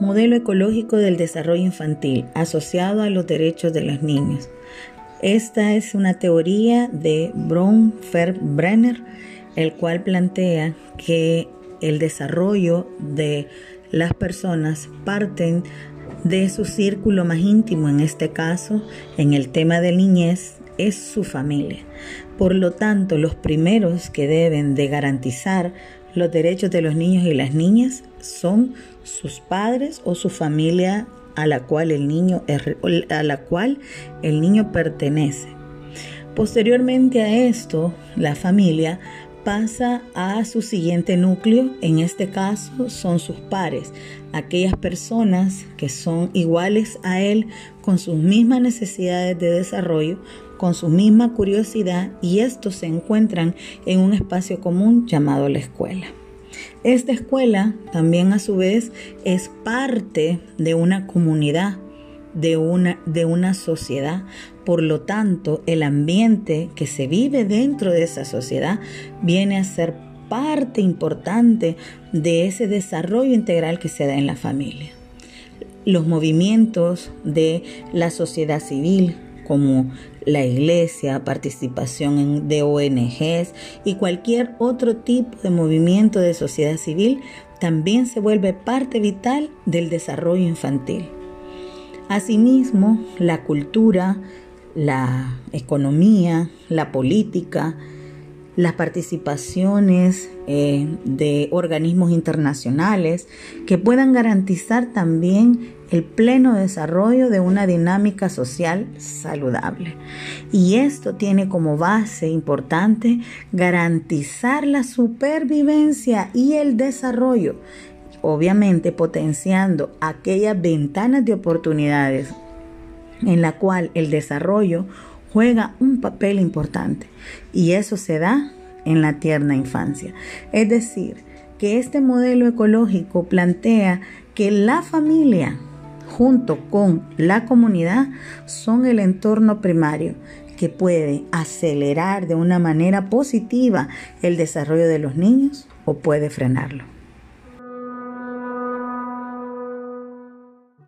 Modelo ecológico del desarrollo infantil asociado a los derechos de los niños. Esta es una teoría de Braun Brenner, el cual plantea que el desarrollo de las personas parten de su círculo más íntimo, en este caso, en el tema de niñez, es su familia. Por lo tanto, los primeros que deben de garantizar los derechos de los niños y las niñas son sus padres o su familia a la cual el niño, a la cual el niño pertenece. Posteriormente a esto, la familia pasa a su siguiente núcleo, en este caso son sus pares, aquellas personas que son iguales a él con sus mismas necesidades de desarrollo, con su misma curiosidad y estos se encuentran en un espacio común llamado la escuela. Esta escuela también a su vez es parte de una comunidad, de una, de una sociedad. Por lo tanto, el ambiente que se vive dentro de esa sociedad viene a ser parte importante de ese desarrollo integral que se da en la familia. Los movimientos de la sociedad civil, como la iglesia, participación de ONGs y cualquier otro tipo de movimiento de sociedad civil también se vuelve parte vital del desarrollo infantil. Asimismo, la cultura, la economía, la política, las participaciones eh, de organismos internacionales que puedan garantizar también el pleno desarrollo de una dinámica social saludable. Y esto tiene como base importante garantizar la supervivencia y el desarrollo, obviamente potenciando aquellas ventanas de oportunidades en la cual el desarrollo juega un papel importante y eso se da en la tierna infancia. Es decir, que este modelo ecológico plantea que la familia junto con la comunidad son el entorno primario que puede acelerar de una manera positiva el desarrollo de los niños o puede frenarlo.